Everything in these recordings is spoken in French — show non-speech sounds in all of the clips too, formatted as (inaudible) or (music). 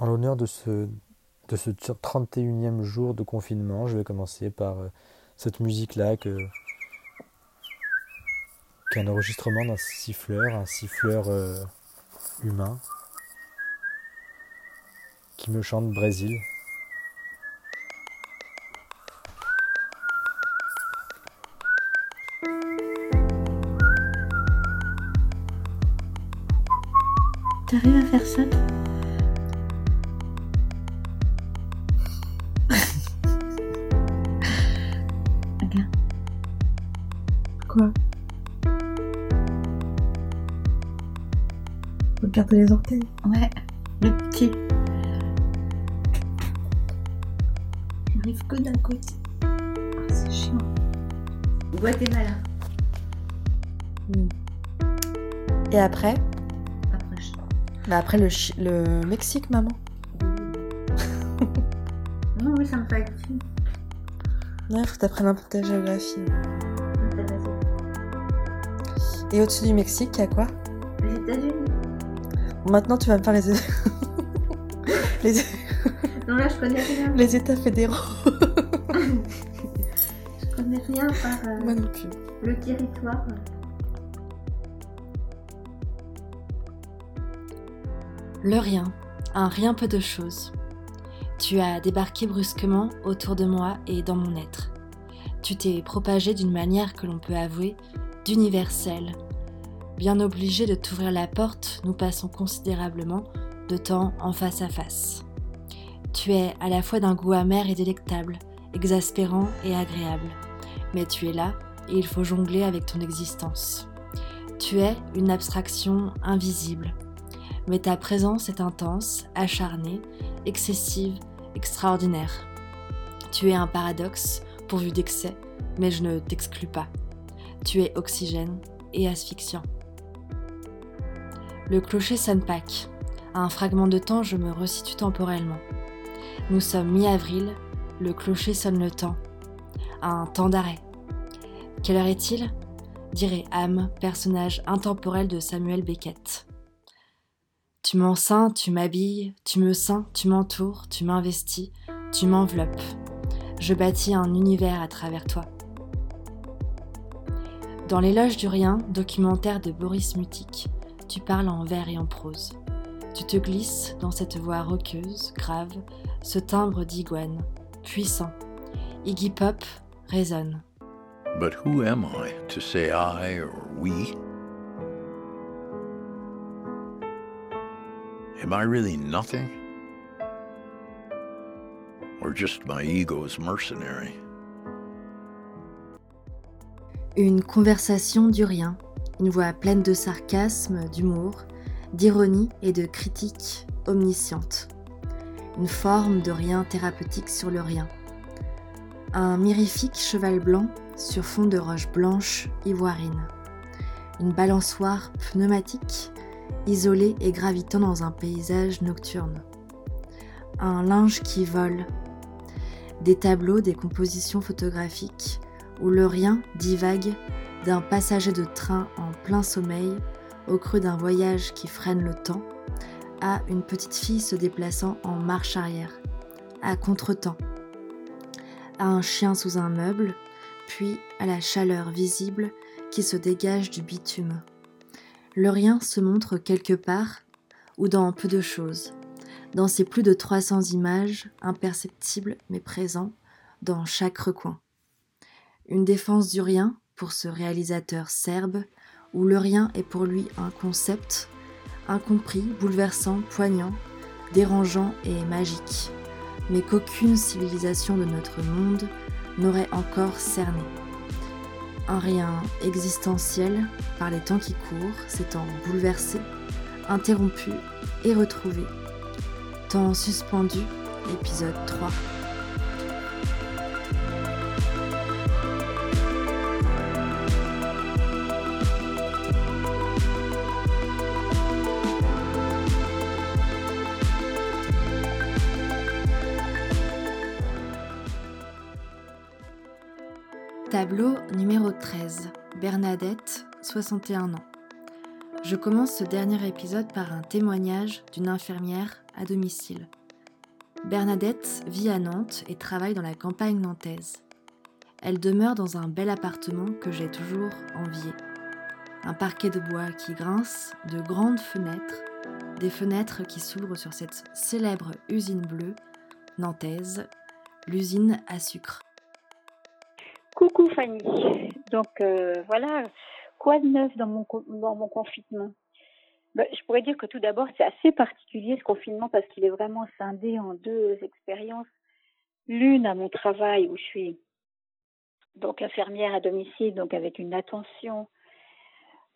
En l'honneur de ce, de ce 31e jour de confinement, je vais commencer par euh, cette musique-là que, qui est un enregistrement d'un siffleur, un siffleur euh, humain, qui me chante Brésil. T'arrives à faire ça? Regarde les orteils. Ouais, le petit. J'arrive que d'un côté. Ah, c'est chiant. Guatemala. Et après? Après, je... Bah après le, Chi- le Mexique, maman. (laughs) Non, oui, ça me fatigue. Ouais, faut que t'apprennes un peu ta géographie. Et au-dessus du Mexique, il y a quoi? Maintenant, tu vas me faire les, (laughs) les, Non, là, je connais rien. les États fédéraux. (laughs) Je connais rien par euh, Moi non plus. le territoire. Le rien, un rien peu de choses. Tu as débarqué brusquement autour de moi et dans mon être. Tu t'es propagé d'une manière que l'on peut avouer d'universelle. Bien obligé de t'ouvrir la porte, nous passons considérablement de temps en face à face. Tu es à la fois d'un goût amer et délectable, exaspérant et agréable. Mais tu es là et il faut jongler avec ton existence. Tu es une abstraction invisible, mais ta présence est intense, acharnée, excessive, extraordinaire. Tu es un paradoxe, pourvu d'excès, mais je ne t'exclus pas. Tu es oxygène et asphyxiant. Le clocher sonne Pâques. À un fragment de temps, je me resitue temporellement. Nous sommes mi-avril, le clocher sonne le temps. Un temps d'arrêt. Quelle heure est-il? Dirait âme, personnage intemporel de Samuel Beckett. Tu m'enceintes, tu m'habilles, tu me ceins, tu m'entoures, tu m'investis, tu m'enveloppes. Je bâtis un univers à travers toi. Dans l'éloge du rien, documentaire de Boris Mutik, tu parles en vers et en prose. Tu te glisses dans cette voix roqueuse, grave, ce timbre d'iguane, puissant. Iggy Pop résonne. But who am I to say I or we? Am I really nothing? Or just my ego's mercenary? Une conversation du rien, une voix pleine de sarcasme, d'humour, d'ironie et de critique omnisciente. Une forme de rien thérapeutique sur le rien. Un mirifique cheval blanc sur fond de roches blanches ivoirines. Une balançoire pneumatique isolée et gravitant dans un paysage nocturne. Un linge qui vole. Des tableaux, des compositions photographiques où le rien divague d'un passager de train en plein sommeil au creux d'un voyage qui freine le temps à une petite fille se déplaçant en marche arrière, à contretemps, à un chien sous un meuble, puis à la chaleur visible qui se dégage du bitume. Le rien se montre quelque part ou dans peu de choses, dans ces plus de 300 images imperceptibles mais présents dans chaque recoin. Une défense du rien pour ce réalisateur serbe où le rien est pour lui un concept incompris, bouleversant, poignant, dérangeant et magique, mais qu'aucune civilisation de notre monde n'aurait encore cerné. Un rien existentiel par les temps qui courent, s'étant bouleversé, interrompu et retrouvé. Temps suspendu, épisode 3. Tableau numéro 13. Bernadette, 61 ans. Je commence ce dernier épisode par un témoignage d'une infirmière à domicile. Bernadette vit à Nantes et travaille dans la campagne nantaise. Elle demeure dans un bel appartement que j'ai toujours envié. Un parquet de bois qui grince, de grandes fenêtres, des fenêtres qui s'ouvrent sur cette célèbre usine bleue nantaise, l'usine à sucre. Coucou Fanny. Donc euh, voilà, quoi de neuf dans mon, dans mon confinement? Ben, Je pourrais dire que tout d'abord, c'est assez particulier ce confinement parce qu'il est vraiment scindé en deux expériences. L'une à mon travail où je suis donc infirmière à domicile, donc avec une attention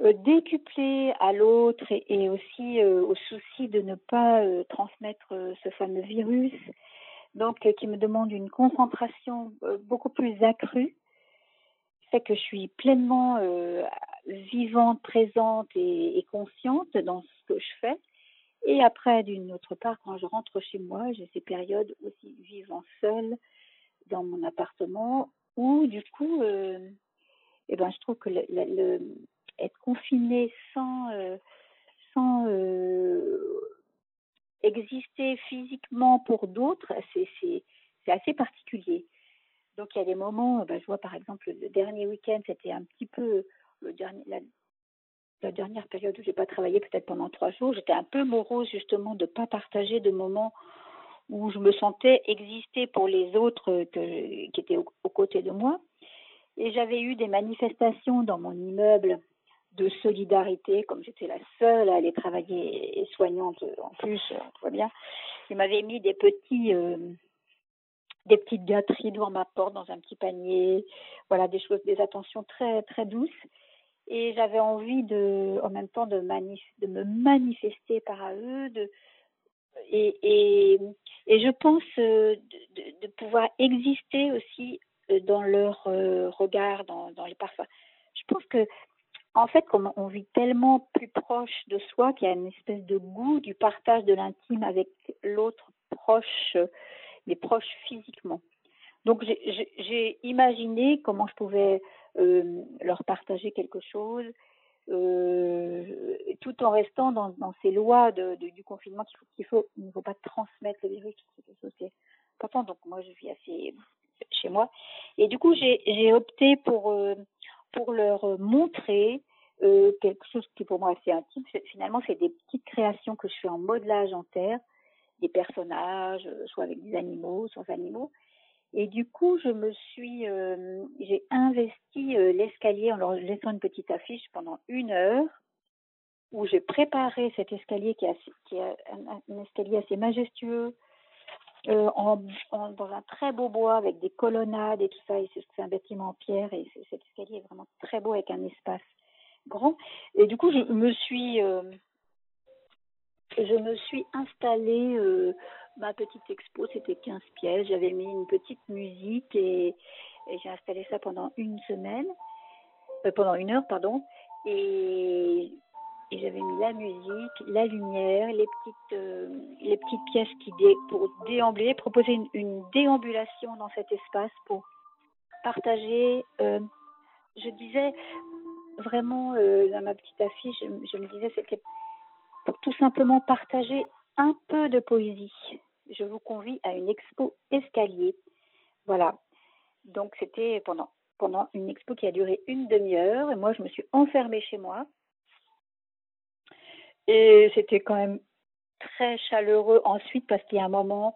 euh, décuplée à l'autre et, aussi euh, au souci de ne pas transmettre ce fameux virus, donc qui me demande une concentration beaucoup plus accrue, fait que je suis pleinement vivante, présente et, consciente dans ce que je fais. Et après, d'une autre part, quand je rentre chez moi, j'ai ces périodes aussi vivant seule dans mon appartement où du coup, euh, eh ben, je trouve que le, être confiné sans, euh, sans euh, exister physiquement pour d'autres, c'est assez particulier. Donc il y a des moments, ben, je vois par exemple le dernier week-end, c'était un petit peu la, dernière période où j'ai pas travaillé, peut-être pendant trois jours, j'étais un peu morose justement de pas partager de moments où je me sentais exister pour les autres que, qui étaient aux, côtés de moi. Et j'avais eu des manifestations dans mon immeuble de solidarité, comme j'étais la seule à aller travailler et soignante en plus, tout va bien. Ils m'avaient mis des petits, euh, des petites gâteries devant ma porte dans un petit panier, voilà des choses, des attentions très très douces. Et j'avais envie de, en même temps, de, me manifester par à eux, et, et, je pense euh, de, de, pouvoir exister aussi euh, dans leur euh, regard, dans, dans les parfums. Je pense que, en fait, comme on vit tellement plus proche de soi, qu'il y a une espèce de goût du partage de l'intime avec l'autre proche, les proches physiquement. Donc j'ai imaginé comment je pouvais euh, leur partager quelque chose, euh, tout en restant dans, dans ces lois de, de, du confinement qu'il faut, qu'il faut, ne faut pas transmettre le virus, c'est important. Donc moi, je vis assez chez moi, et du coup, j'ai, j'ai opté pour euh, pour leur montrer euh, quelque chose qui pour moi est assez intime. Finalement, c'est des petites créations que je fais en modelage en terre, des personnages, soit avec des animaux, sans animaux, et du coup, je me suis, euh, j'ai investi euh, l'escalier en leur laissant une petite affiche pendant une heure où j'ai préparé cet escalier qui est, un, escalier assez majestueux euh, dans un très beau bois avec des colonnades et tout ça. C'est un bâtiment en pierre et cet escalier est vraiment très beau avec un espace grand. Et du coup, je me suis, euh, je me suis installée euh, ma petite expo, c'était 15 pièces. J'avais mis une petite musique et, j'ai installé ça pendant une semaine, euh, pendant une heure, pardon. Et, j'avais mis la musique, la lumière, les petites, euh, pièces qui dé, pour déambuler, proposer une, déambulation dans cet espace pour partager. Je disais vraiment dans ma petite affiche, je, je me disais c'était tout simplement partager un peu de poésie. Je vous convie à une expo escalier. Voilà. Donc c'était pendant pendant une expo qui a duré une demi-heure et moi je me suis enfermée chez moi. Et c'était quand même très chaleureux ensuite parce qu'il y a un moment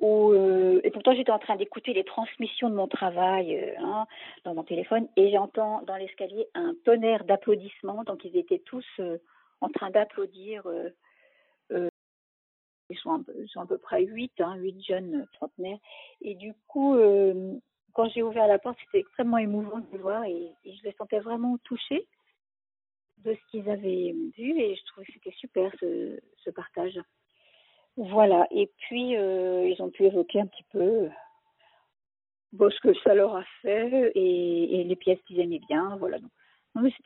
où euh, et pourtant j'étais en train d'écouter les transmissions de mon travail euh, hein, dans mon téléphone et j'entends dans l'escalier un tonnerre d'applaudissements donc ils étaient tous euh, en train d'applaudir euh, ils sont, un peu, ils sont à peu près huit, hein, huit jeunes trentenaires. Et du coup, euh, quand j'ai ouvert la porte, c'était extrêmement émouvant de les voir et, je les sentais vraiment touchés de ce qu'ils avaient vu et je trouvais que c'était super ce, partage. Voilà. Et puis, euh, ils ont pu évoquer un petit peu ce que ça leur a fait et, les pièces qu'ils aimaient bien. Voilà. Donc,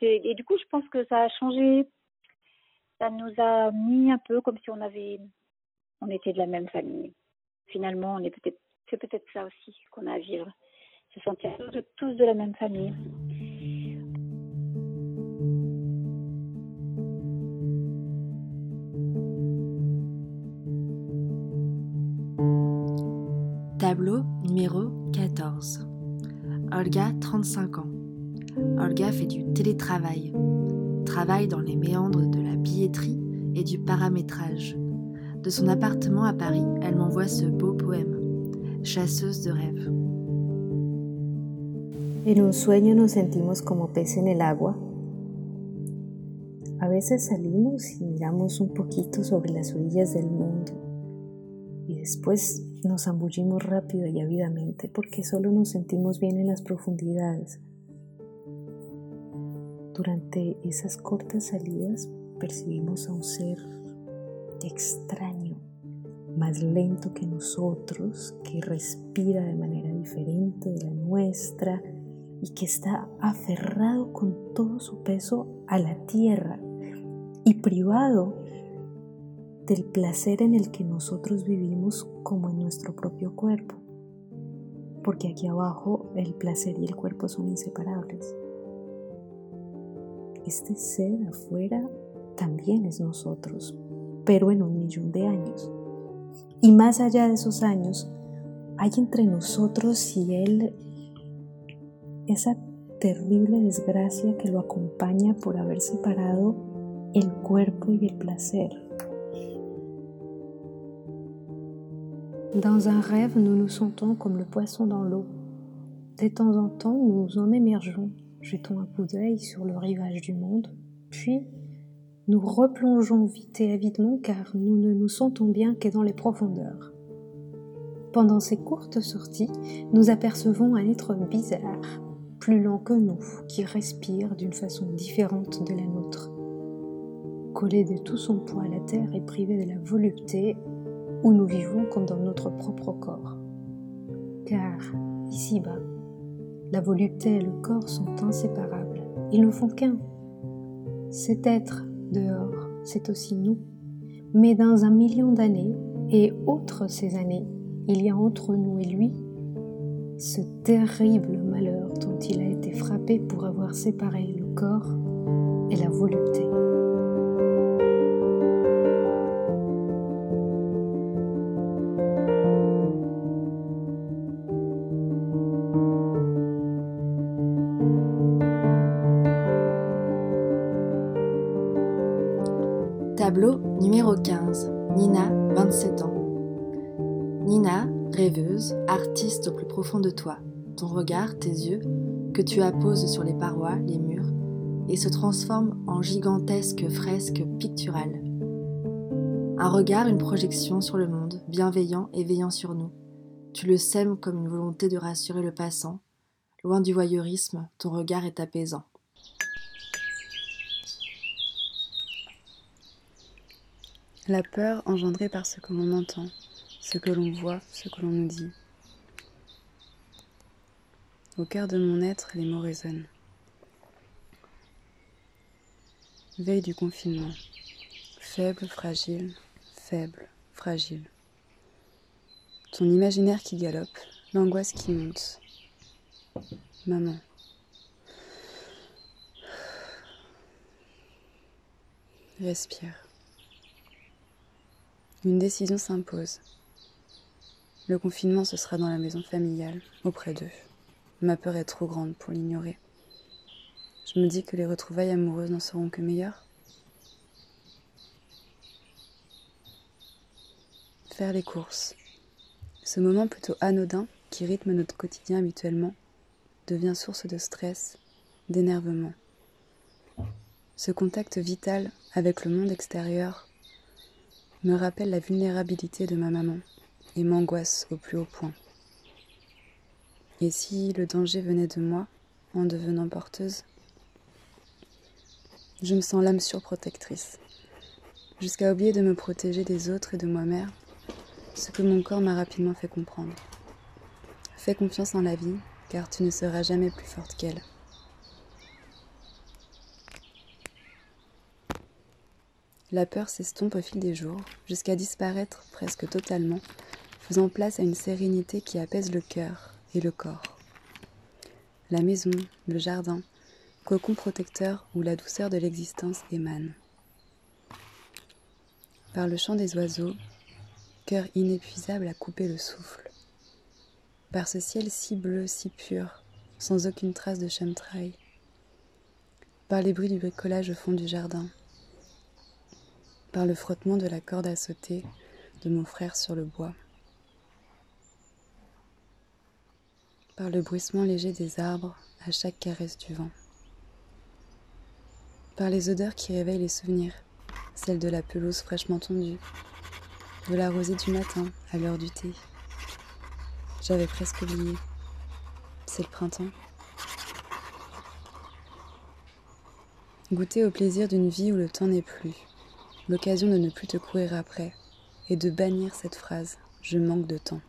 et du coup, je pense que ça a changé. Ça nous a mis un peu comme si on avait on était de la même famille. Finalement, on est peut-être, c'est peut-être ça aussi qu'on a à vivre, se sentir tous, tous de la même famille. Tableau numéro 14. Olga, 35 ans. Olga fait du télétravail. Travaille dans les méandres de la billetterie et du paramétrage. De son appartement à Paris, elle m'envoie ce beau poème, Chasseuse de rêves. En un sueño nos sentimos como pez en el agua. A veces salimos y miramos un poquito sobre las orillas del mundo y después nos zambullimos rápido y ávidamente porque solo nos sentimos bien en las profundidades. Durante esas cortas salidas percibimos a un ser extraño, más lento que nosotros, que respira de manera diferente de la nuestra y que está aferrado con todo su peso a la tierra y privado del placer en el que nosotros vivimos como en nuestro propio cuerpo. Porque aquí abajo el placer y el cuerpo son inseparables. Este ser afuera también es nosotros, pero en un millón de años. Y más allá de esos años, hay entre nosotros y Él esa terrible desgracia que lo acompaña por haber separado el cuerpo y el placer. Dans un rêve, nous nous sentons comme le poisson dans l'eau. De temps en temps, nous en émergeons, jetons un coup d'œil sur le rivage du monde, puis nous replongeons vite et avidement car nous ne nous sentons bien que dans les profondeurs. Pendant ces courtes sorties, nous apercevons un être bizarre, plus lent que nous, qui respire d'une façon différente de la nôtre. Collé de tout son poids à la terre et privé de la volupté, où nous vivons comme dans notre propre corps. Car, ici-bas, la volupté et le corps sont inséparables. Ils ne font qu'un. Cet être dehors, c'est aussi nous. Mais dans un million d'années, et outre ces années, il y a entre nous et lui ce terrible malheur dont il a été frappé pour avoir séparé le corps et la volupté. Rêveuse, artiste au plus profond de toi, ton regard, tes yeux, que tu apposes sur les parois, les murs, et se transforme en gigantesque fresque picturale. Un regard, une projection sur le monde, bienveillant et veillant sur nous. Tu le sèmes comme une volonté de rassurer le passant. Loin du voyeurisme, ton regard est apaisant. La peur engendrée par ce que l'on entend, ce que l'on voit, ce que l'on nous dit. Au cœur de mon être, les mots résonnent. Veille du confinement. Faible, fragile, faible, fragile. Ton imaginaire qui galope, l'angoisse qui monte. Maman. Respire. Une décision s'impose. Le confinement, ce sera dans la maison familiale, auprès d'eux. Ma peur est trop grande pour l'ignorer. Je me dis que les retrouvailles amoureuses n'en seront que meilleures. Faire les courses. Ce moment plutôt anodin qui rythme notre quotidien habituellement devient source de stress, d'énervement. Ce contact vital avec le monde extérieur me rappelle la vulnérabilité de ma maman et m'angoisse au plus haut point. Et si le danger venait de moi en devenant porteuse Je me sens l'âme surprotectrice, jusqu'à oublier de me protéger des autres et de moi-même, ce que mon corps m'a rapidement fait comprendre. Fais confiance en la vie, car tu ne seras jamais plus forte qu'elle. La peur s'estompe au fil des jours, jusqu'à disparaître presque totalement, faisant place à une sérénité qui apaise le cœur et le corps. La maison, le jardin, cocon protecteur où la douceur de l'existence émane. Par le chant des oiseaux, cœur inépuisable à couper le souffle. par ce ciel si bleu, si pur, sans aucune trace de chemtrail, par les bruits du bricolage au fond du jardin, par le frottement de la corde à sauter de mon frère sur le bois, par le bruissement léger des arbres à chaque caresse du vent, par les odeurs qui réveillent les souvenirs, celles de la pelouse fraîchement tondue, de la rosée du matin à l'heure du thé. J'avais presque oublié. C'est le printemps. Goûter au plaisir d'une vie où le temps n'est plus, l'occasion de ne plus te courir après, et de bannir cette phrase Je manque de temps.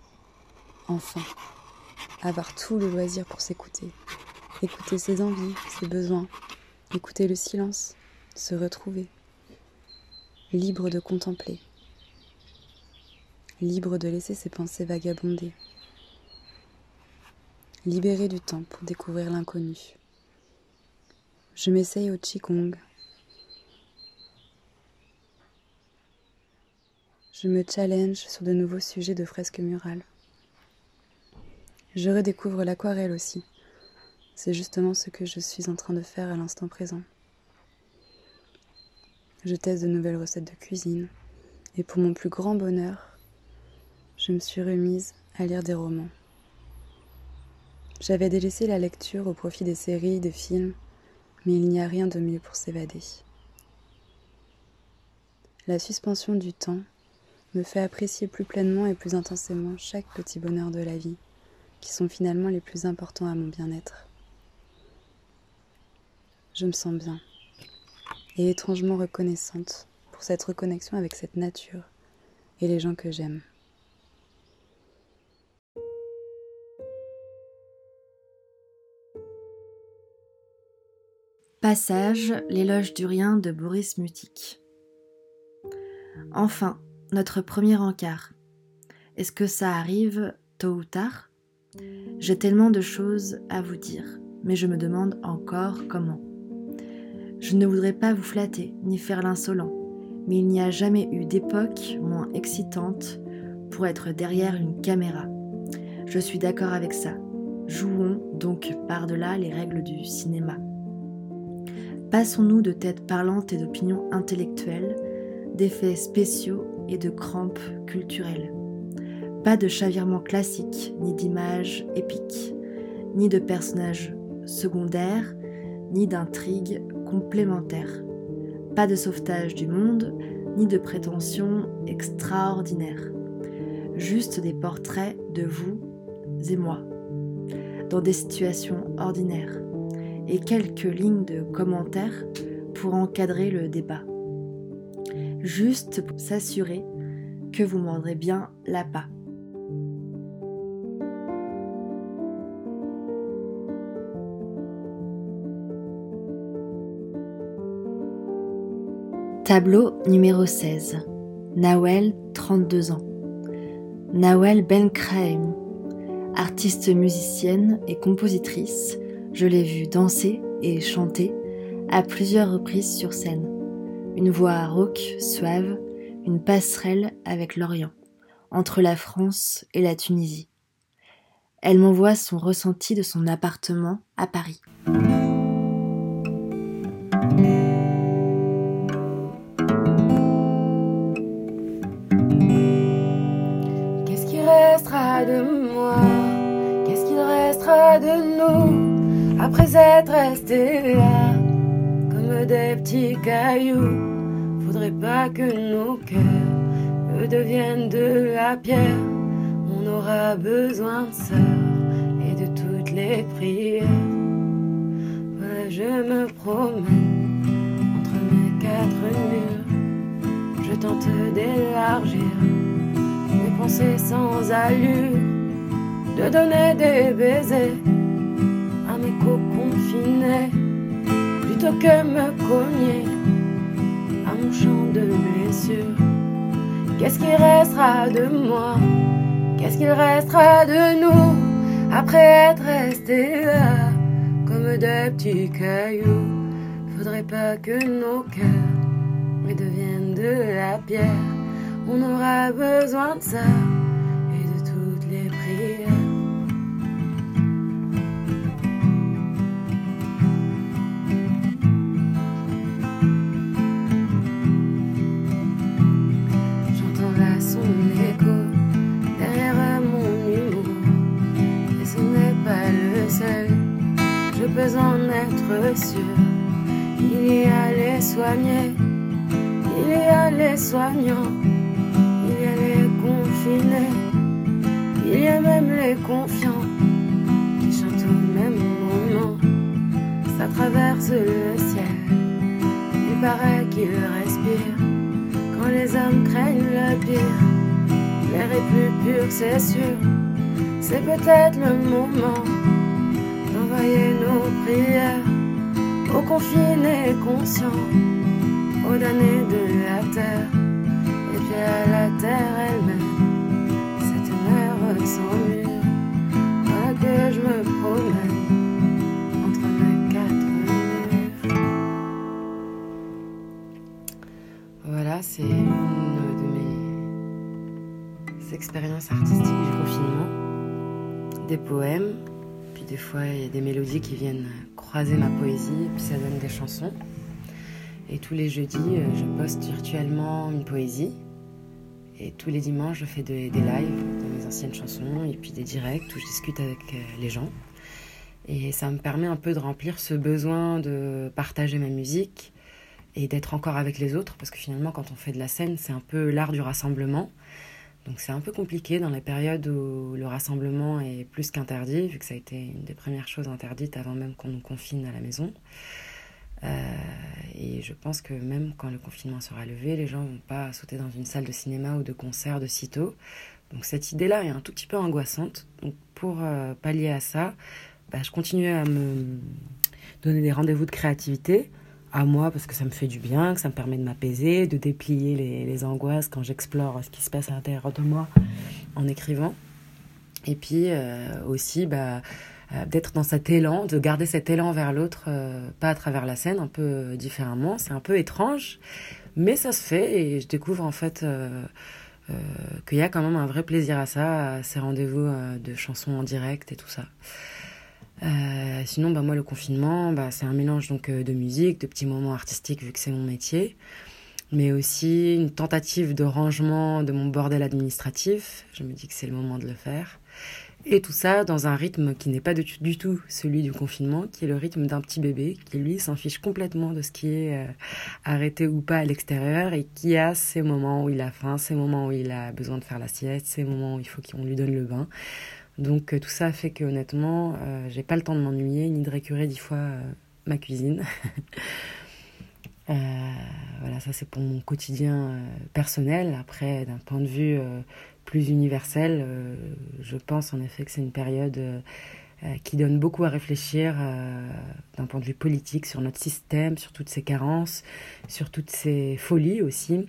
Enfin, avoir tout le loisir pour s'écouter, écouter ses envies, ses besoins, écouter le silence, se retrouver, libre de contempler, libre de laisser ses pensées vagabonder, libéré du temps pour découvrir l'inconnu. Je m'essaye au Qigong. Je me challenge sur de nouveaux sujets de fresques murales. Je redécouvre l'aquarelle aussi. C'est justement ce que je suis en train de faire à l'instant présent. Je teste de nouvelles recettes de cuisine et pour mon plus grand bonheur, je me suis remise à lire des romans. J'avais délaissé la lecture au profit des séries, des films, mais il n'y a rien de mieux pour s'évader. La suspension du temps me fait apprécier plus pleinement et plus intensément chaque petit bonheur de la vie, qui sont finalement les plus importants à mon bien-être. Je me sens bien et étrangement reconnaissante pour cette reconnexion avec cette nature et les gens que j'aime. Passage L'éloge du rien de Boris Mutik. Enfin, notre premier encart. Est-ce que ça arrive tôt ou tard? J'ai tellement de choses à vous dire, mais je me demande encore comment. Je ne voudrais pas vous flatter ni faire l'insolent, mais il n'y a jamais eu d'époque moins excitante pour être derrière une caméra. Je suis d'accord avec ça. Jouons donc par-delà les règles du cinéma. Passons-nous de têtes parlantes et d'opinions intellectuelles, d'effets spéciaux et de crampes culturelles. Pas de chavirement classique, ni d'images épiques, ni de personnages secondaires, ni d'intrigues complémentaires. Pas de sauvetage du monde, ni de prétentions extraordinaires. Juste des portraits de vous et moi, dans des situations ordinaires et quelques lignes de commentaires pour encadrer le débat. Juste pour s'assurer que vous mordrez bien l'appât. Tableau numéro 16. Nawel, 32 ans. Nawel Benkraim, artiste musicienne et compositrice, je l'ai vue danser et chanter à plusieurs reprises sur scène. Une voix rauque, suave, une passerelle avec l'Orient, entre la France et la Tunisie. Elle m'envoie son ressenti de son appartement à Paris. Après être restés là comme des petits cailloux Faudrait pas que nos cœurs deviennent de la pierre. On aura besoin de ça et de toutes les prières. Ouais, je me promène entre mes quatre murs. Je tente d'élargir mes pensées sans allure, de donner des baisers que me cogner à mon champ de blessures. Qu'est-ce qui restera de moi? Qu'est-ce qu'il restera de nous après être restés là comme des petits cailloux? Faudrait pas que nos cœurs deviennent de la pierre. On aura besoin de ça Il y a les soignés, il y a les soignants, il y a les confinés, il y a même les confiants qui chantent au même moment. Ça traverse le ciel, il paraît qu'ils respirent quand les hommes craignent le pire. L'air est plus pur, c'est sûr, c'est peut-être le moment d'envoyer nos prières aux confinés conscients, aux damnés de la terre, et puis à la terre elle-même, cette mer sans mur, voilà que je me promène. Entre mes quatre murs. Voilà, c'est une de mes expériences artistiques du confinement, des poèmes, puis des fois il y a des mélodies qui viennent croiser ma poésie, puis ça donne des chansons. Et tous les jeudis, euh, je poste virtuellement une poésie. Et tous les dimanches, je fais des, des lives de mes anciennes chansons et puis des directs où je discute avec euh, les gens. Et ça me permet un peu de remplir ce besoin de partager ma musique et d'être encore avec les autres, parce que finalement, quand on fait de la scène, c'est un peu l'art du rassemblement. Donc c'est un peu compliqué dans les périodes où le rassemblement est plus qu'interdit, vu que ça a été une des premières choses interdites avant même qu'on nous confine à la maison. Euh, et je pense que même quand le confinement sera levé, les gens vont pas sauter dans une salle de cinéma ou de concert de sitôt. Donc cette idée-là est un tout petit peu angoissante. Donc pour euh, pallier à ça, bah, je continue à me donner des rendez-vous de créativité à moi parce que ça me fait du bien, que ça me permet de m'apaiser, de déplier les, les angoisses quand j'explore ce qui se passe à l'intérieur de moi en écrivant. Et puis euh, aussi bah, euh, d'être dans cet élan, de garder cet élan vers l'autre, euh, pas à travers la scène, un peu différemment. C'est un peu étrange, mais ça se fait et je découvre en fait qu'il y a quand même un vrai plaisir à ça, à ces rendez-vous de chansons en direct et tout ça. Euh, sinon, bah, moi, le confinement, bah, c'est un mélange donc euh, de musique, de petits moments artistiques vu que c'est mon métier, mais aussi une tentative de rangement de mon bordel administratif. Je me dis que c'est le moment de le faire. Et tout ça dans un rythme qui n'est pas du, tout celui du confinement, qui est le rythme d'un petit bébé, qui lui s'en fiche complètement de ce qui est euh, arrêté ou pas à l'extérieur et qui a ces moments où il a faim, ces moments où il a besoin de faire la sieste, ces moments où il faut qu'on lui donne le bain. Donc euh, tout ça fait que honnêtement, euh, j'ai pas le temps de m'ennuyer ni de récurer dix fois euh, ma cuisine. (laughs) Voilà, ça c'est pour mon quotidien personnel. Après, d'un point de vue plus universel, je pense en effet que c'est une période qui donne beaucoup à réfléchir d'un point de vue politique sur notre système, sur toutes ses carences, sur toutes ses folies aussi,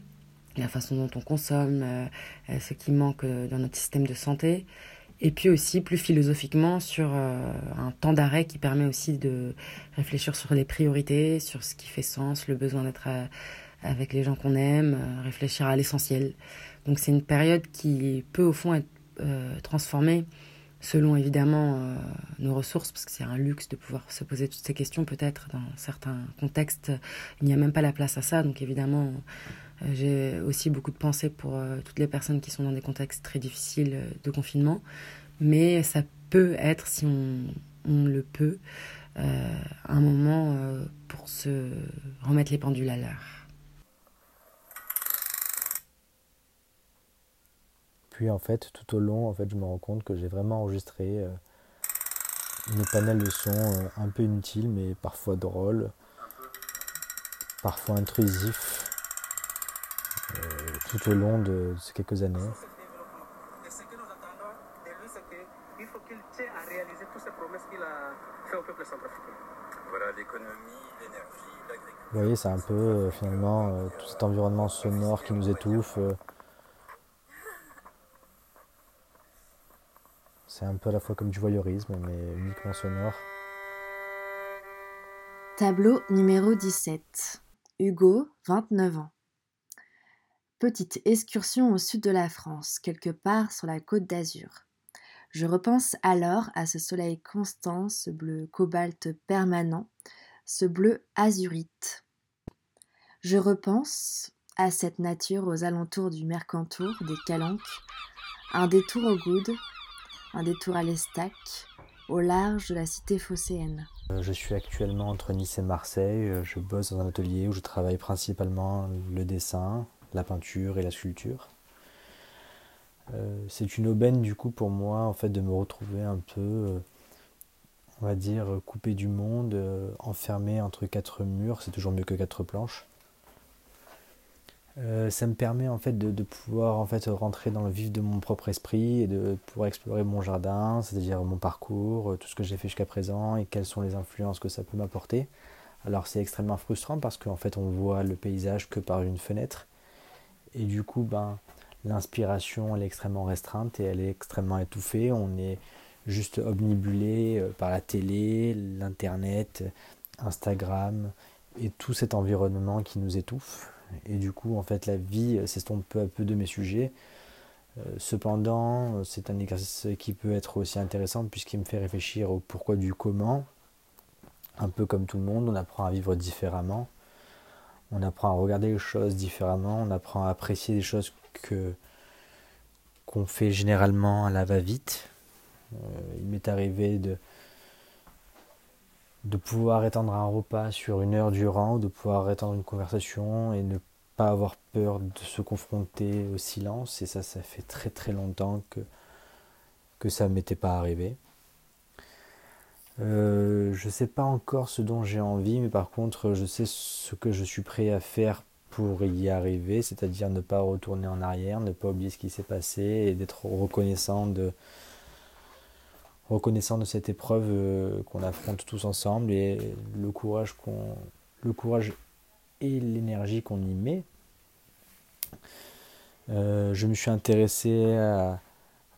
la façon dont on consomme, ce qui manque dans notre système de santé. Et puis aussi, plus philosophiquement, sur euh, un temps d'arrêt qui permet aussi de réfléchir sur les priorités, sur ce qui fait sens, le besoin d'être euh, avec les gens qu'on aime, euh, réfléchir à l'essentiel. Donc c'est une période qui peut au fond être transformée selon évidemment nos ressources, parce que c'est un luxe de pouvoir se poser toutes ces questions. Peut-être dans certains contextes, il n'y a même pas la place à ça. Donc évidemment, j'ai aussi beaucoup de pensées pour euh, toutes les personnes qui sont dans des contextes très difficiles euh, de confinement. Mais ça peut être, si on, le peut, euh, un moment euh, pour se remettre les pendules à l'heure. Puis en fait, tout au long, en fait, je me rends compte que j'ai vraiment enregistré euh, mes panels de sons euh, un peu inutiles, mais parfois drôles, parfois intrusifs, euh, tout au long de, ces quelques années. Et ce que nous attendons de lui, c'est qu'il faut qu'il tienne à réaliser toutes ces promesses qu'il a fait au peuple centrafricain. Voilà, l'économie, l'énergie, l'agriculture. Vous voyez, c'est un peu euh, finalement euh, tout cet environnement sonore qui nous étouffe. euh, c'est un peu à la fois comme du voyeurisme, mais uniquement sonore. Tableau numéro 17. Hugo, 29 ans. Petite excursion au sud de la France, quelque part sur la côte d'Azur. Je repense alors à ce soleil constant, ce bleu cobalt permanent, ce bleu azurite. Je repense à cette nature aux alentours du Mercantour, des Calanques, un détour au Goude, un détour à l'Estac, au large de la cité phocéenne. Euh, Je suis actuellement entre Nice et Marseille. Euh, Je bosse dans un atelier où je travaille principalement le dessin, la peinture et la sculpture. Euh, C'est une aubaine du coup pour moi en fait de me retrouver un peu, euh, on va dire, coupé du monde, euh, enfermé entre quatre murs. C'est toujours mieux que quatre planches. Ça me permet en fait de, pouvoir en fait rentrer dans le vif de mon propre esprit et de pouvoir explorer mon jardin, c'est-à-dire mon parcours, tout ce que j'ai fait jusqu'à présent et quelles sont les influences que ça peut m'apporter. Alors c'est extrêmement frustrant parce qu'en fait on voit le paysage que par une fenêtre et du coup ben l'inspiration est extrêmement restreinte et elle est extrêmement étouffée. On est juste omnibulé euh, par la télé, l'internet, Instagram et tout cet environnement qui nous étouffe. Et du coup, en fait, la vie euh, s'estompe peu à peu de mes sujets. Euh, cependant, c'est un exercice qui peut être aussi intéressant puisqu'il me fait réfléchir au pourquoi du comment. Un peu comme tout le monde, on apprend à vivre différemment. On apprend à regarder les choses différemment. On apprend à apprécier des choses que qu'on fait généralement à la va-vite. Euh, il m'est arrivé de pouvoir étendre un repas sur une heure durant, de pouvoir étendre une conversation et ne pas avoir peur de se confronter au silence. Et ça, ça fait très très longtemps que ça ne m'était pas arrivé. Euh, je ne sais pas encore ce dont j'ai envie, mais par contre, je sais ce que je suis prêt à faire pour y arriver, c'est-à-dire ne pas retourner en arrière, ne pas oublier ce qui s'est passé et d'être reconnaissant de, reconnaissant de cette épreuve euh, qu'on affronte tous ensemble et le courage qu'on le courage et l'énergie qu'on y met. Euh, je me suis intéressé à,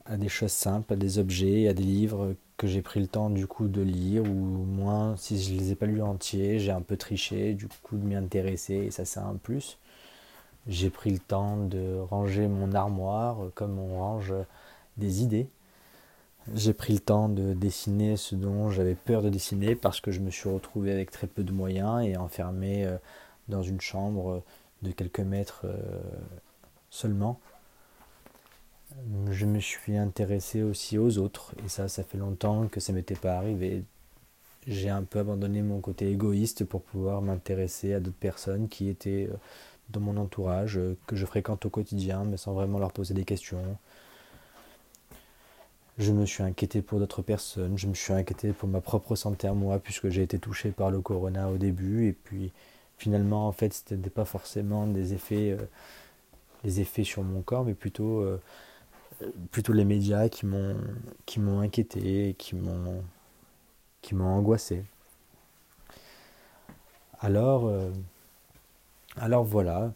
à des choses simples, à des objets, à des livres que j'ai pris le temps du coup de lire ou moins si je les ai pas lus entiers, j'ai un peu triché du coup de m'y intéresser et ça c'est un plus. J'ai pris le temps de ranger mon armoire comme on range des idées. J'ai pris le temps de dessiner ce dont j'avais peur de dessiner parce que je me suis retrouvé avec très peu de moyens et enfermé euh, dans une chambre de quelques mètres euh, seulement. Je me suis intéressé aussi aux autres et ça, ça fait longtemps que ça m'était pas arrivé. J'ai un peu abandonné mon côté égoïste pour pouvoir m'intéresser à d'autres personnes qui étaient euh, dans mon entourage, que je fréquente au quotidien, mais sans vraiment leur poser des questions. Je me suis inquiété pour d'autres personnes, je me suis inquiété pour ma propre santé à moi, puisque j'ai été touché par le corona au début, et puis finalement, en fait, ce n'était pas forcément des effets, euh, des effets sur mon corps, mais plutôt, euh, plutôt les médias qui m'ont, qui m'ont inquiété, qui m'ont, qui m'ont angoissé. Alors, euh, alors voilà,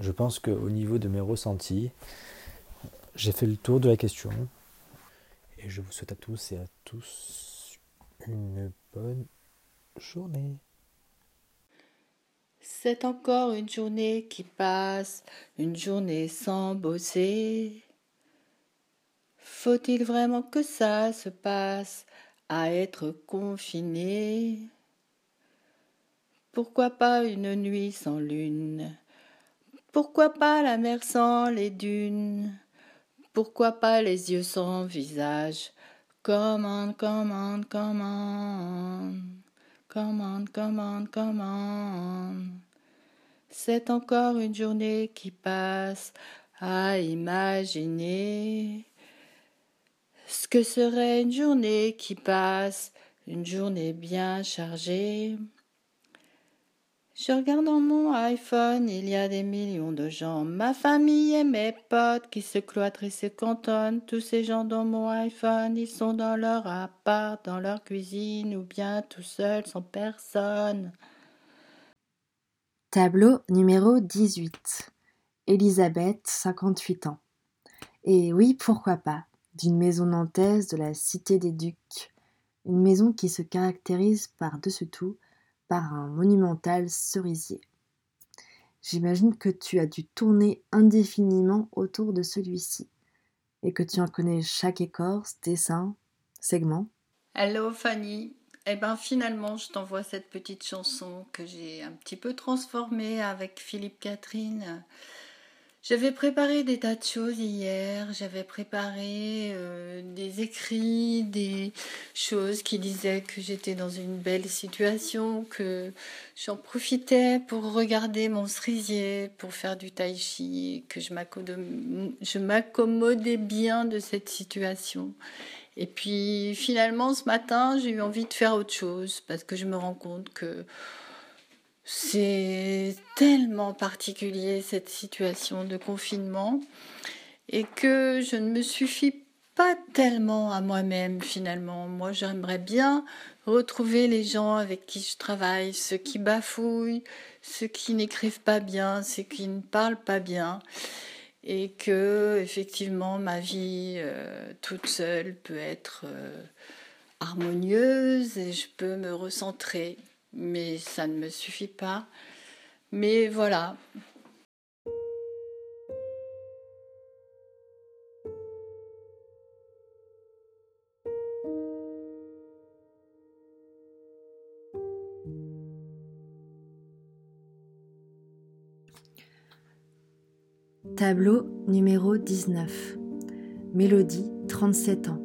je pense qu'au niveau de mes ressentis, j'ai fait le tour de la question. Et je vous souhaite à tous et à tous une bonne journée. C'est encore une journée qui passe, une journée sans bosser. Faut-il vraiment que ça se passe à être confiné? Pourquoi pas une nuit sans lune? Pourquoi pas la mer sans les dunes? Pourquoi pas les yeux sans visage? Commande, commande, commande. Commande, commande, commande. C'est encore une journée qui passe à imaginer ce que serait une journée qui passe, une journée bien chargée? Je regarde dans mon iPhone, il y a des millions de gens, ma famille et mes potes qui se cloîtrent et se cantonnent. Tous ces gens dans mon iPhone, ils sont dans leur appart, dans leur cuisine ou bien tout seuls, sans personne. Tableau numéro 18. Elisabeth, 58 ans. Et oui, pourquoi pas, d'une maison nantaise de la Cité des Ducs. Une maison qui se caractérise par-dessus tout par un monumental cerisier. J'imagine que tu as dû tourner indéfiniment autour de celui-ci et que tu en connais chaque écorce, dessin, segment. Hello Fanny. Eh ben finalement, je t'envoie cette petite chanson que j'ai un petit peu transformée avec Philippe Catherine. J'avais préparé des tas de choses hier, j'avais préparé euh, des écrits, des choses qui disaient que j'étais dans une belle situation, que j'en profitais pour regarder mon cerisier, pour faire du tai chi, que je m'accommodais bien de cette situation. Et puis finalement ce matin j'ai eu envie de faire autre chose parce que je me rends compte que c'est tellement particulier cette situation de confinement et que je ne me suffis pas tellement à moi-même finalement. Moi j'aimerais bien retrouver les gens avec qui je travaille, ceux qui bafouillent, ceux qui n'écrivent pas bien, ceux qui ne parlent pas bien et que effectivement ma vie euh, toute seule peut être euh, harmonieuse et je peux me recentrer mais ça ne me suffit pas. Mais voilà. Tableau numéro 19. Mélodie, 37 ans.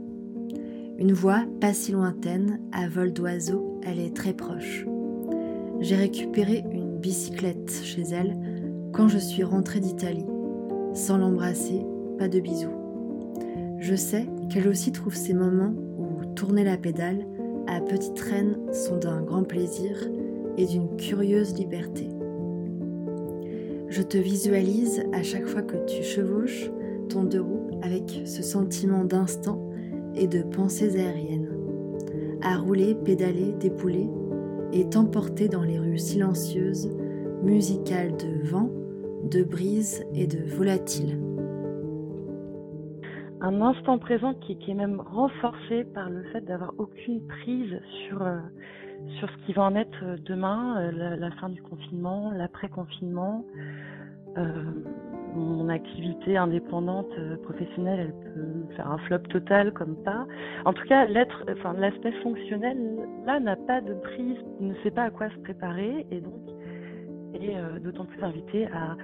Une voix pas si lointaine, à vol d'oiseau, elle est très proche. J'ai récupéré une bicyclette chez elle quand je suis rentrée d'Italie. Sans l'embrasser, pas de bisous. Je sais qu'elle aussi trouve ces moments où tourner la pédale à petite traîne sont d'un grand plaisir et d'une curieuse liberté. Je te visualise à chaque fois que tu chevauches ton deux roues avec ce sentiment d'instant et de pensées aériennes. À rouler, pédaler, dépouler, et t'emporter dans les rues silencieuses, musicales de vent, de brise et de volatile. Un instant présent qui, est même renforcé par le fait d'avoir aucune prise sur, euh, sur ce qui va en être demain, euh, la, fin du confinement, l'après-confinement. Euh, mon activité indépendante euh, professionnelle, elle peut faire un flop total comme pas. En tout cas, l'être, l'aspect fonctionnel, là, n'a pas de prise, ne sait pas à quoi se préparer et donc est euh, d'autant plus invité à,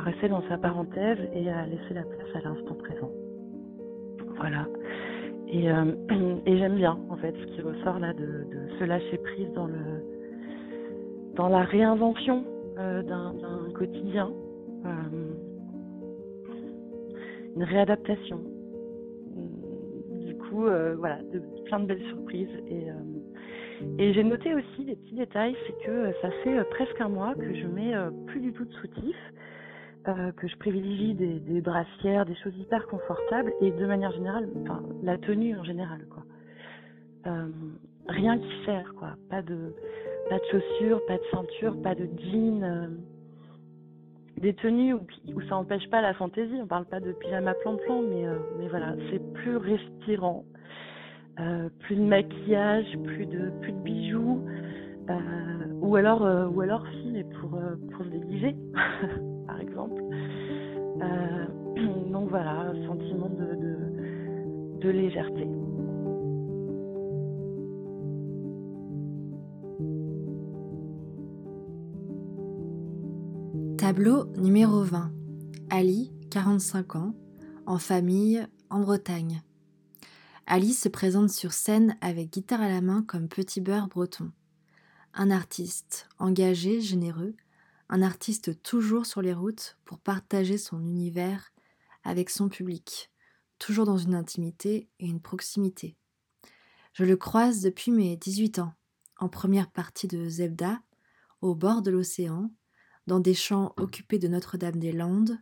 rester dans sa parenthèse et à laisser la place à l'instant présent. Voilà. Et, euh, (clears throat) j'aime bien, en fait, ce qui ressort là de, de se lâcher prise dans le dans la réinvention d'un quotidien une réadaptation. Du coup, euh, voilà, de, plein de belles surprises. Et, euh, et j'ai noté aussi des petits détails, c'est que euh, ça fait presque un mois que je mets plus du tout de soutif, que je privilégie des, brassières, des choses hyper confortables et de manière générale, la tenue en général, quoi. rien qui sert, quoi. Pas de, pas de chaussures, pas de ceinture, pas de jeans des tenues où, ça n'empêche pas la fantaisie. On parle pas de pyjama plan-plan, mais, euh, mais voilà, c'est plus respirant. Euh, plus de maquillage, plus de, plus de bijoux. Euh, ou alors, ou alors si, mais pour, pour se déguiser, (laughs) par exemple. (clears throat) donc voilà, sentiment de légèreté. Tableau numéro 20. Ali, 45 ans, en famille, en Bretagne. Ali se présente sur scène avec guitare à la main comme petit beurre breton. Un artiste engagé, généreux, un artiste toujours sur les routes pour partager son univers avec son public, toujours dans une intimité et une proximité. Je le croise depuis mes 18 ans, en première partie de Zebda, au bord de l'océan, dans des champs occupés de Notre-Dame-des-Landes,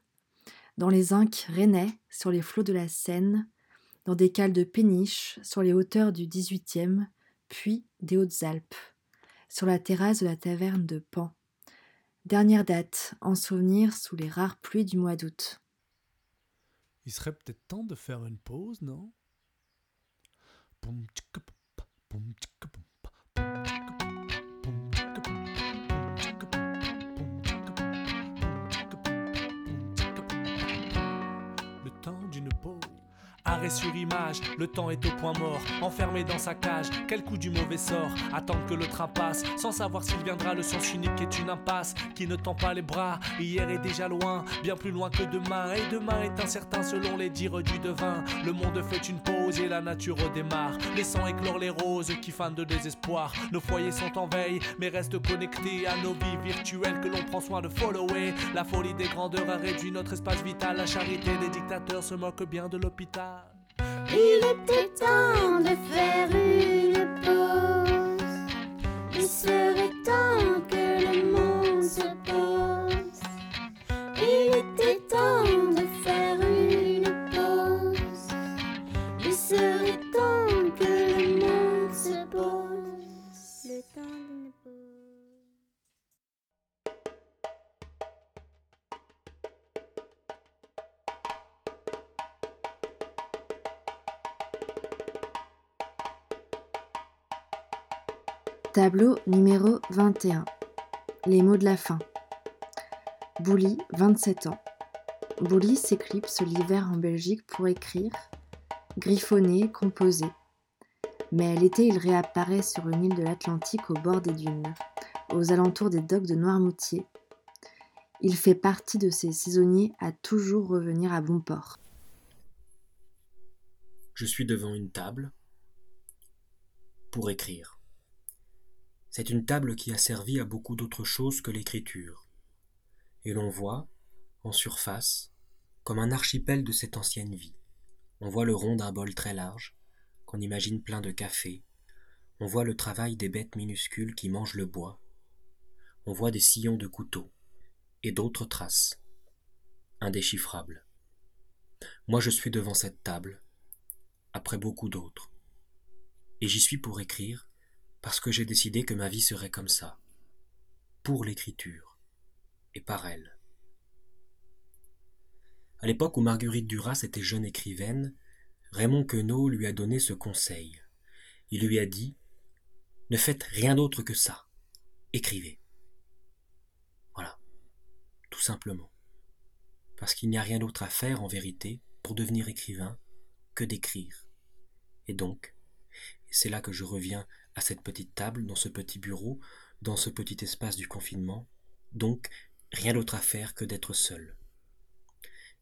dans les zincs rennais sur les flots de la Seine, dans des cales de péniche sur les hauteurs du XVIIIe, puis des Hautes-Alpes, sur la terrasse de la taverne de Pan. Dernière date, en souvenir sous les rares pluies du mois d'août. Il serait peut-être temps de faire une pause, non? Arrêt sur image, le temps est au point mort, enfermé dans sa cage, quel coup du mauvais sort, attendre que le train passe, sans savoir s'il viendra, le sens unique est une impasse, qui ne tend pas les bras, hier est déjà loin, bien plus loin que demain, et demain est incertain selon les dires du devin, le monde fait une pause et la nature redémarre, laissant éclore les roses qui fanent de désespoir, nos foyers sont en veille, mais restent connectés à nos vies virtuelles que l'on prend soin de follower, la folie des grandeurs a réduit notre espace vital, la charité des dictateurs se moque bien de l'hôpital. Il était temps de faire une pause. Il serait temps que le monde se pose. Il était temps de Tableau numéro 21. Les mots de la fin. Bouli, 27 ans. Bouli s'éclipse l'hiver en Belgique pour écrire, griffonner, composer. Mais l'été, il réapparaît sur une île de l'Atlantique au bord des dunes, aux alentours des docks de Noirmoutier. Il fait partie de ces saisonniers à toujours revenir à bon port. Je suis devant une table pour écrire. C'est une table qui a servi à beaucoup d'autres choses que l'écriture. Et l'on voit, en surface, comme un archipel de cette ancienne vie. On voit le rond d'un bol très large, qu'on imagine plein de café. On voit le travail des bêtes minuscules qui mangent le bois. On voit des sillons de couteaux et d'autres traces, indéchiffrables. Moi je suis devant cette table, après beaucoup d'autres. Et j'y suis pour écrire, parce que j'ai décidé que ma vie serait comme ça, pour l'écriture, et par elle. À l'époque où Marguerite Duras était jeune écrivaine, Raymond Queneau lui a donné ce conseil. Il lui a dit Ne faites rien d'autre que ça. Écrivez. Voilà. Tout simplement. Parce qu'il n'y a rien d'autre à faire en vérité pour devenir écrivain que d'écrire. Et donc, c'est là que je reviens à cette petite table, dans ce petit bureau, dans ce petit espace du confinement, donc rien d'autre à faire que d'être seul.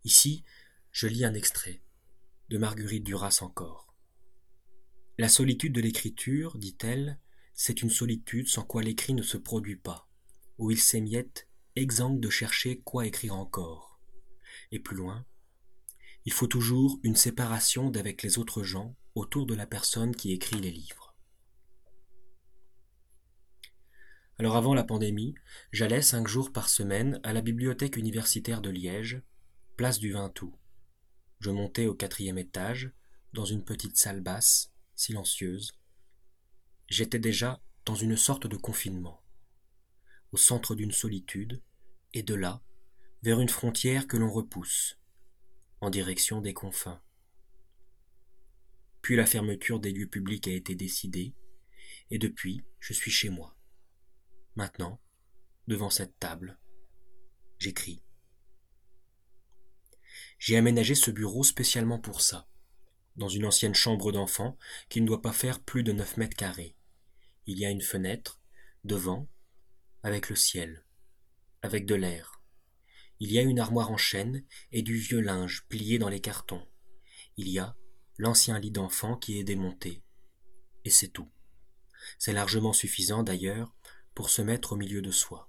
Ici, je lis un extrait de Marguerite Duras encore. La solitude de l'écriture, dit-elle, c'est une solitude sans quoi l'écrit ne se produit pas, où il s'émiette, exempt de chercher quoi écrire encore. Et plus loin, il faut toujours une séparation d'avec les autres gens autour de la personne qui écrit les livres. Alors avant la pandémie, j'allais cinq jours par semaine à la bibliothèque universitaire de Liège, place du Vintou. Je montais au quatrième étage, dans une petite salle basse, silencieuse. J'étais déjà dans une sorte de confinement, au centre d'une solitude, et de là, vers une frontière que l'on repousse, en direction des confins. Puis la fermeture des lieux publics a été décidée, et depuis, je suis chez moi. Maintenant, devant cette table, j'écris. J'ai aménagé ce bureau spécialement pour ça, dans une ancienne chambre d'enfant qui ne doit pas faire plus de neuf mètres carrés. Il y a une fenêtre, devant, avec le ciel, avec de l'air. Il y a une armoire en chêne et du vieux linge plié dans les cartons. Il y a l'ancien lit d'enfant qui est démonté. Et c'est tout. C'est largement suffisant d'ailleurs pour se mettre au milieu de soi.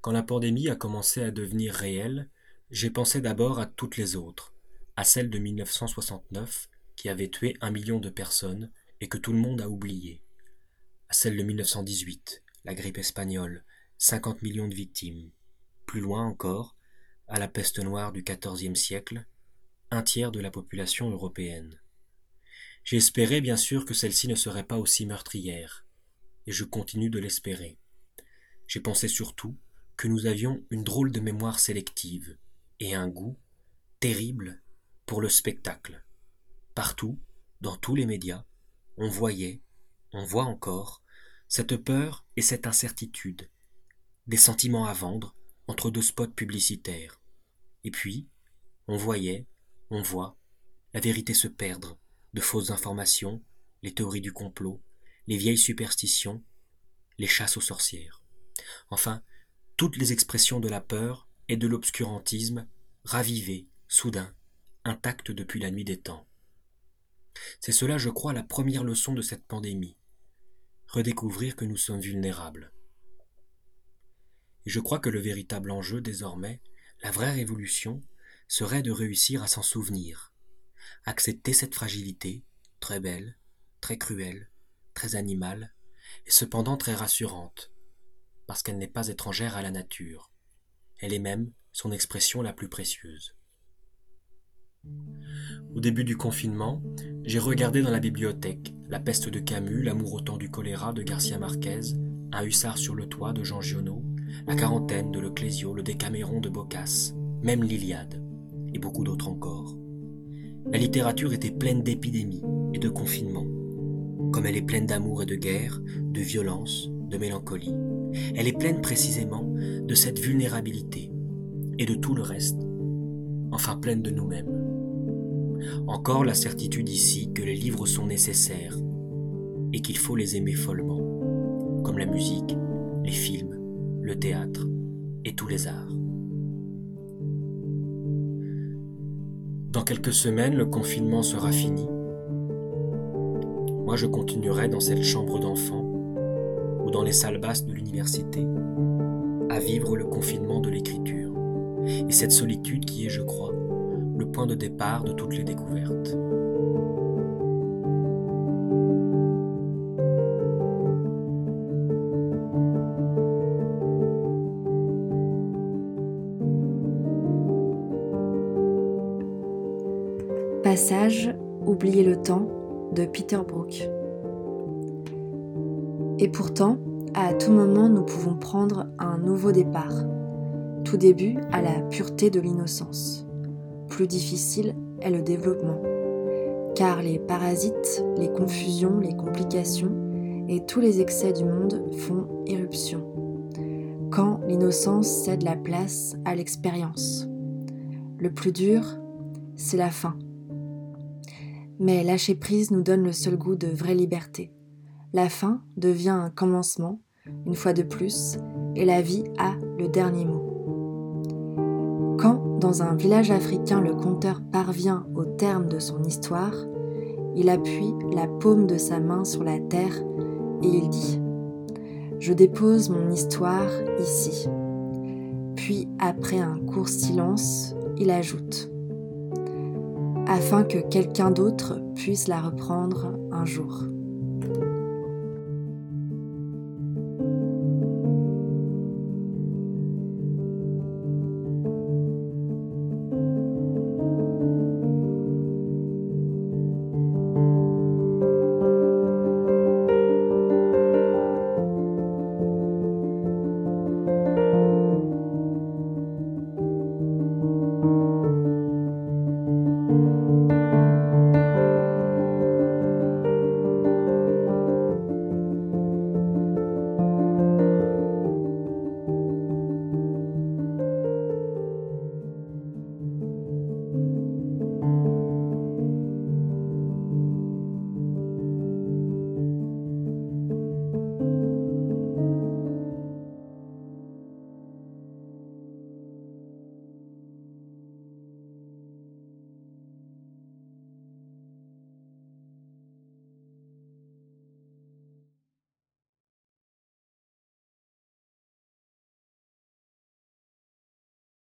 Quand la pandémie a commencé à devenir réelle, j'ai pensé d'abord à toutes les autres, à celle de 1969 qui avait tué un million de personnes et que tout le monde a oublié, à celle de 1918, la grippe espagnole, 50 millions de victimes, plus loin encore, à la peste noire du XIVe siècle, un tiers de la population européenne. J'espérais bien sûr que celle-ci ne serait pas aussi meurtrière, et je continue de l'espérer. J'ai pensé surtout que nous avions une drôle de mémoire sélective et un goût terrible pour le spectacle. Partout, dans tous les médias, on voyait, on voit encore, cette peur et cette incertitude, des sentiments à vendre entre deux spots publicitaires. Et puis, on voyait, on voit, la vérité se perdre, de fausses informations, les théories du complot, les vieilles superstitions, les chasses aux sorcières. Enfin, toutes les expressions de la peur et de l'obscurantisme ravivées, soudain, intactes depuis la nuit des temps. C'est cela, je crois, la première leçon de cette pandémie. Redécouvrir que nous sommes vulnérables. Et je crois que le véritable enjeu désormais, la vraie révolution, serait de réussir à s'en souvenir, accepter cette fragilité, très belle, très cruelle, très animale, et cependant très rassurante, parce qu'elle n'est pas étrangère à la nature. Elle est même son expression la plus précieuse. Au début du confinement, j'ai regardé dans la bibliothèque La peste de Camus, L'amour au temps du choléra de Garcia Marquez, Un hussard sur le toit de Jean Giono, La quarantaine de Leclésio, Le Décaméron de Boccace, même l'Iliade, et beaucoup d'autres encore. La littérature était pleine d'épidémies et de confinements, comme elle est pleine d'amour et de guerre, de violence, de mélancolie. Elle est pleine précisément de cette vulnérabilité et de tout le reste, enfin pleine de nous-mêmes. Encore la certitude ici que les livres sont nécessaires et qu'il faut les aimer follement, comme la musique, les films, le théâtre et tous les arts. Dans quelques semaines, le confinement sera fini. Moi, je continuerai dans cette chambre d'enfant ou dans les salles basses de l'université à vivre le confinement de l'écriture et cette solitude qui est, je crois, le point de départ de toutes les découvertes. Passage Oublier le temps de Peter Brook. Et pourtant, à tout moment, nous pouvons prendre un nouveau départ. Tout début à la pureté de l'innocence. Plus difficile est le développement, car les parasites, les confusions, les complications et tous les excès du monde font éruption. Quand l'innocence cède la place à l'expérience. Le plus dur, c'est la fin. Mais lâcher prise nous donne le seul goût de vraie liberté. La fin devient un commencement, une fois de plus, et la vie a le dernier mot. Quand, dans un village africain, le conteur parvient au terme de son histoire, il appuie la paume de sa main sur la terre et il dit ⁇ Je dépose mon histoire ici ⁇ Puis, après un court silence, il ajoute ⁇ Afin que quelqu'un d'autre puisse la reprendre un jour.